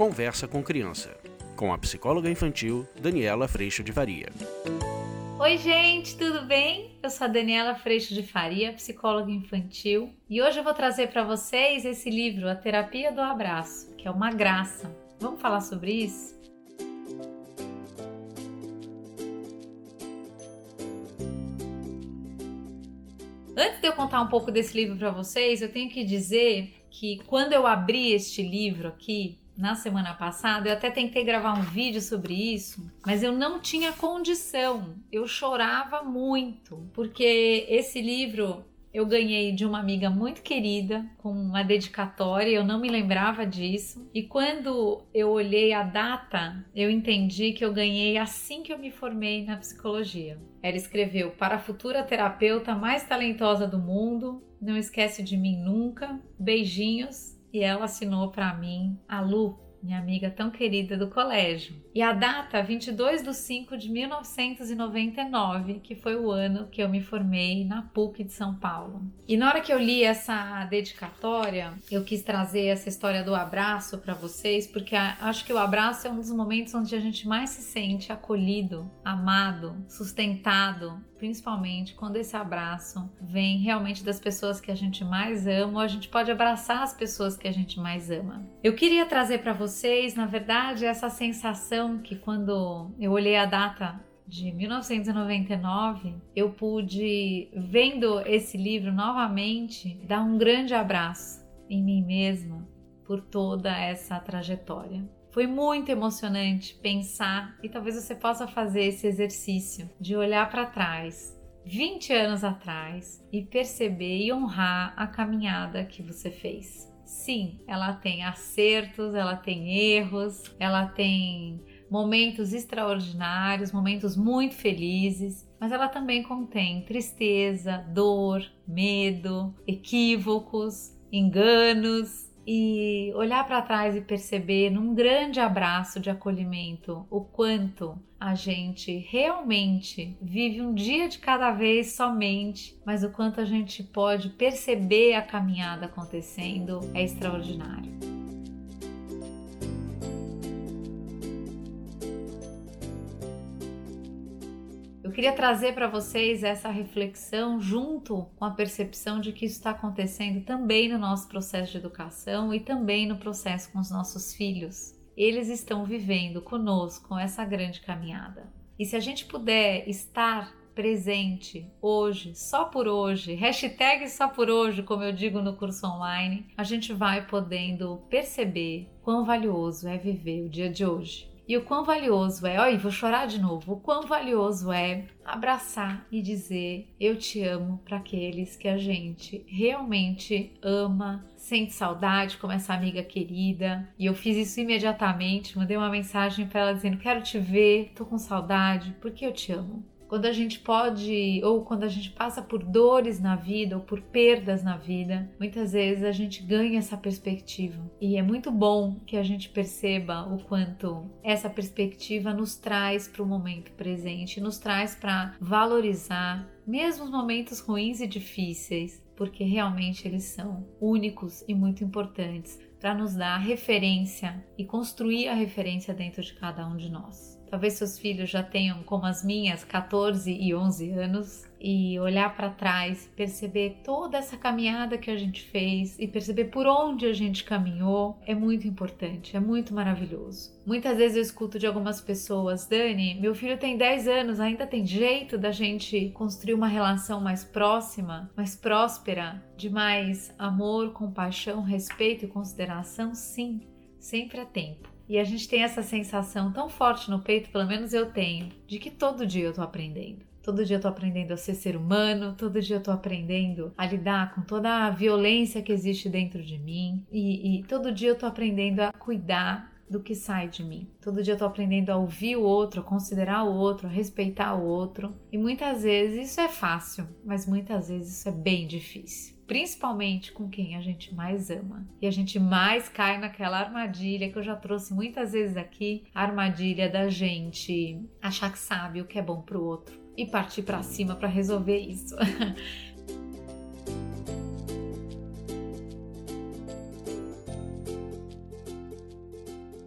Conversa com Criança, com a psicóloga infantil Daniela Freixo de Faria. Oi, gente, tudo bem? Eu sou a Daniela Freixo de Faria, psicóloga infantil, e hoje eu vou trazer para vocês esse livro, A Terapia do Abraço, que é uma graça. Vamos falar sobre isso? Antes de eu contar um pouco desse livro para vocês, eu tenho que dizer que quando eu abri este livro aqui, na semana passada, eu até tentei gravar um vídeo sobre isso, mas eu não tinha condição. Eu chorava muito, porque esse livro eu ganhei de uma amiga muito querida, com uma dedicatória, eu não me lembrava disso. E quando eu olhei a data, eu entendi que eu ganhei assim que eu me formei na psicologia. Ela escreveu: Para a futura terapeuta mais talentosa do mundo, não esquece de mim nunca, beijinhos. E ela assinou para mim a Lu, minha amiga tão querida do colégio. E a data 22 de 5 de 1999, que foi o ano que eu me formei na PUC de São Paulo. E na hora que eu li essa dedicatória, eu quis trazer essa história do abraço para vocês, porque acho que o abraço é um dos momentos onde a gente mais se sente acolhido, amado, sustentado, principalmente quando esse abraço vem realmente das pessoas que a gente mais ama, ou a gente pode abraçar as pessoas que a gente mais ama. Eu queria trazer para vocês, na verdade, essa sensação que quando eu olhei a data de 1999, eu pude, vendo esse livro novamente, dar um grande abraço em mim mesma por toda essa trajetória. Foi muito emocionante pensar e talvez você possa fazer esse exercício de olhar para trás, 20 anos atrás, e perceber e honrar a caminhada que você fez. Sim, ela tem acertos, ela tem erros, ela tem momentos extraordinários, momentos muito felizes, mas ela também contém tristeza, dor, medo, equívocos, enganos. E olhar para trás e perceber num grande abraço de acolhimento o quanto a gente realmente vive um dia de cada vez somente, mas o quanto a gente pode perceber a caminhada acontecendo é extraordinário. Queria trazer para vocês essa reflexão junto com a percepção de que isso está acontecendo também no nosso processo de educação e também no processo com os nossos filhos. Eles estão vivendo conosco essa grande caminhada. E se a gente puder estar presente hoje, só por hoje, hashtag só por hoje, como eu digo no curso online, a gente vai podendo perceber quão valioso é viver o dia de hoje. E o quão valioso é, olha, vou chorar de novo, o quão valioso é abraçar e dizer eu te amo para aqueles que a gente realmente ama, sente saudade, como essa amiga querida. E eu fiz isso imediatamente, mandei uma mensagem para ela dizendo: "Quero te ver, tô com saudade, porque eu te amo" quando a gente pode, ou quando a gente passa por dores na vida ou por perdas na vida, muitas vezes a gente ganha essa perspectiva. E é muito bom que a gente perceba o quanto essa perspectiva nos traz para o momento presente, nos traz para valorizar mesmo os momentos ruins e difíceis, porque realmente eles são únicos e muito importantes para nos dar referência e construir a referência dentro de cada um de nós. Talvez seus filhos já tenham, como as minhas, 14 e 11 anos, e olhar para trás, perceber toda essa caminhada que a gente fez e perceber por onde a gente caminhou é muito importante, é muito maravilhoso. Muitas vezes eu escuto de algumas pessoas, Dani, meu filho tem 10 anos, ainda tem jeito da gente construir uma relação mais próxima, mais próspera, de mais amor, compaixão, respeito e consideração? Sim, sempre há tempo. E a gente tem essa sensação tão forte no peito, pelo menos eu tenho, de que todo dia eu tô aprendendo. Todo dia eu tô aprendendo a ser ser humano, todo dia eu tô aprendendo a lidar com toda a violência que existe dentro de mim, e, e todo dia eu tô aprendendo a cuidar do que sai de mim. Todo dia eu tô aprendendo a ouvir o outro, a considerar o outro, a respeitar o outro. E muitas vezes isso é fácil, mas muitas vezes isso é bem difícil principalmente com quem a gente mais ama. E a gente mais cai naquela armadilha que eu já trouxe muitas vezes aqui, a armadilha da gente achar que sabe o que é bom pro outro e partir para cima para resolver isso.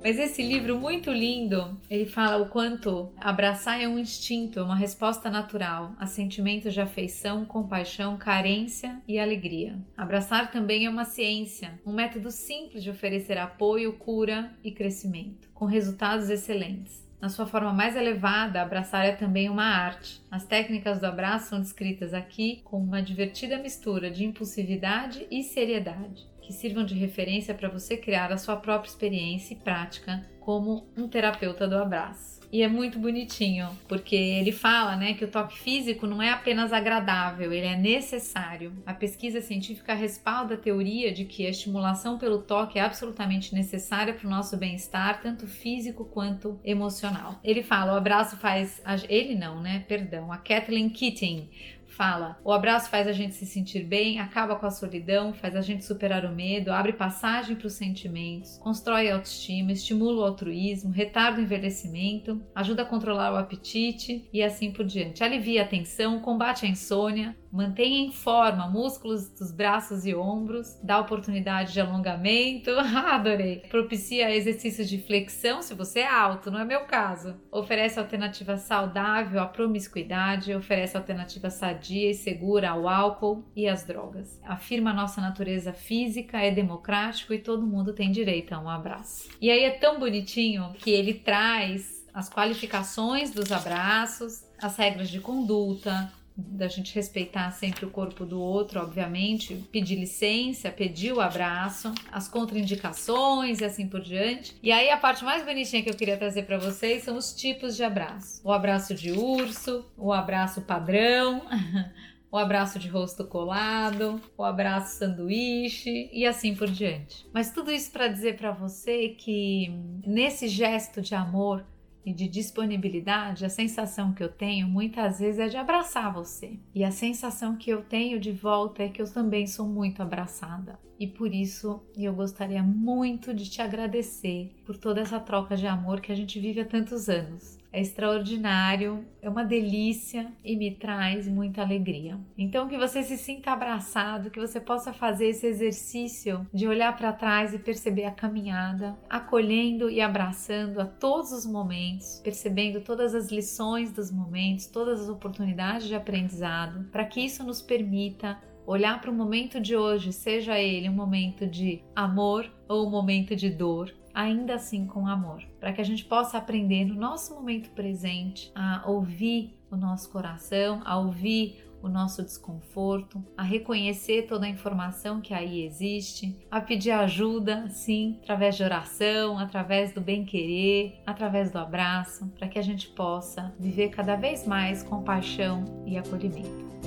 Mas esse livro muito lindo, ele fala o quanto abraçar é um instinto, uma resposta natural a sentimentos de afeição, compaixão, carência e alegria. Abraçar também é uma ciência, um método simples de oferecer apoio, cura e crescimento, com resultados excelentes. Na sua forma mais elevada, abraçar é também uma arte. As técnicas do abraço são descritas aqui com uma divertida mistura de impulsividade e seriedade, que sirvam de referência para você criar a sua própria experiência e prática como um terapeuta do abraço. E é muito bonitinho, porque ele fala, né, que o toque físico não é apenas agradável, ele é necessário. A pesquisa científica respalda a teoria de que a estimulação pelo toque é absolutamente necessária para o nosso bem-estar, tanto físico quanto emocional. Ele fala, o abraço faz, ele não, né, perdão, a Kathleen Keating fala: o abraço faz a gente se sentir bem, acaba com a solidão, faz a gente superar o medo, abre passagem para os sentimentos, constrói a autoestima, estimula o altruísmo, retarda o envelhecimento, ajuda a controlar o apetite e assim por diante. Alivia a tensão, combate a insônia, Mantenha em forma músculos dos braços e ombros, dá oportunidade de alongamento, ah, adorei. Propicia exercícios de flexão se você é alto, não é meu caso. Oferece alternativa saudável à promiscuidade, oferece alternativa sadia e segura ao álcool e às drogas. Afirma nossa natureza física, é democrático e todo mundo tem direito a um abraço. E aí é tão bonitinho que ele traz as qualificações dos abraços, as regras de conduta, da gente respeitar sempre o corpo do outro, obviamente, pedir licença, pedir o abraço, as contraindicações e assim por diante. E aí a parte mais bonitinha que eu queria trazer para vocês são os tipos de abraço. O abraço de urso, o abraço padrão, o abraço de rosto colado, o abraço sanduíche e assim por diante. Mas tudo isso para dizer para você que nesse gesto de amor e de disponibilidade, a sensação que eu tenho muitas vezes é de abraçar você. E a sensação que eu tenho de volta é que eu também sou muito abraçada. E por isso eu gostaria muito de te agradecer por toda essa troca de amor que a gente vive há tantos anos é extraordinário, é uma delícia e me traz muita alegria. Então que você se sinta abraçado, que você possa fazer esse exercício de olhar para trás e perceber a caminhada, acolhendo e abraçando a todos os momentos, percebendo todas as lições dos momentos, todas as oportunidades de aprendizado, para que isso nos permita olhar para o momento de hoje, seja ele um momento de amor ou um momento de dor, ainda assim com amor, para que a gente possa aprender no nosso momento presente a ouvir o nosso coração, a ouvir o nosso desconforto, a reconhecer toda a informação que aí existe, a pedir ajuda, sim, através de oração, através do bem-querer, através do abraço, para que a gente possa viver cada vez mais compaixão e acolhimento.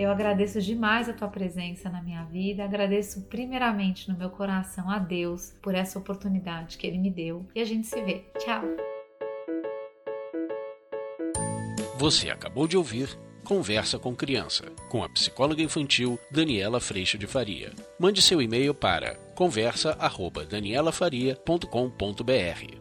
Eu agradeço demais a tua presença na minha vida, agradeço primeiramente no meu coração a Deus por essa oportunidade que Ele me deu e a gente se vê. Tchau! Você acabou de ouvir Conversa com Criança, com a psicóloga infantil Daniela Freixo de Faria. Mande seu e-mail para conversa@danielafaria.com.br.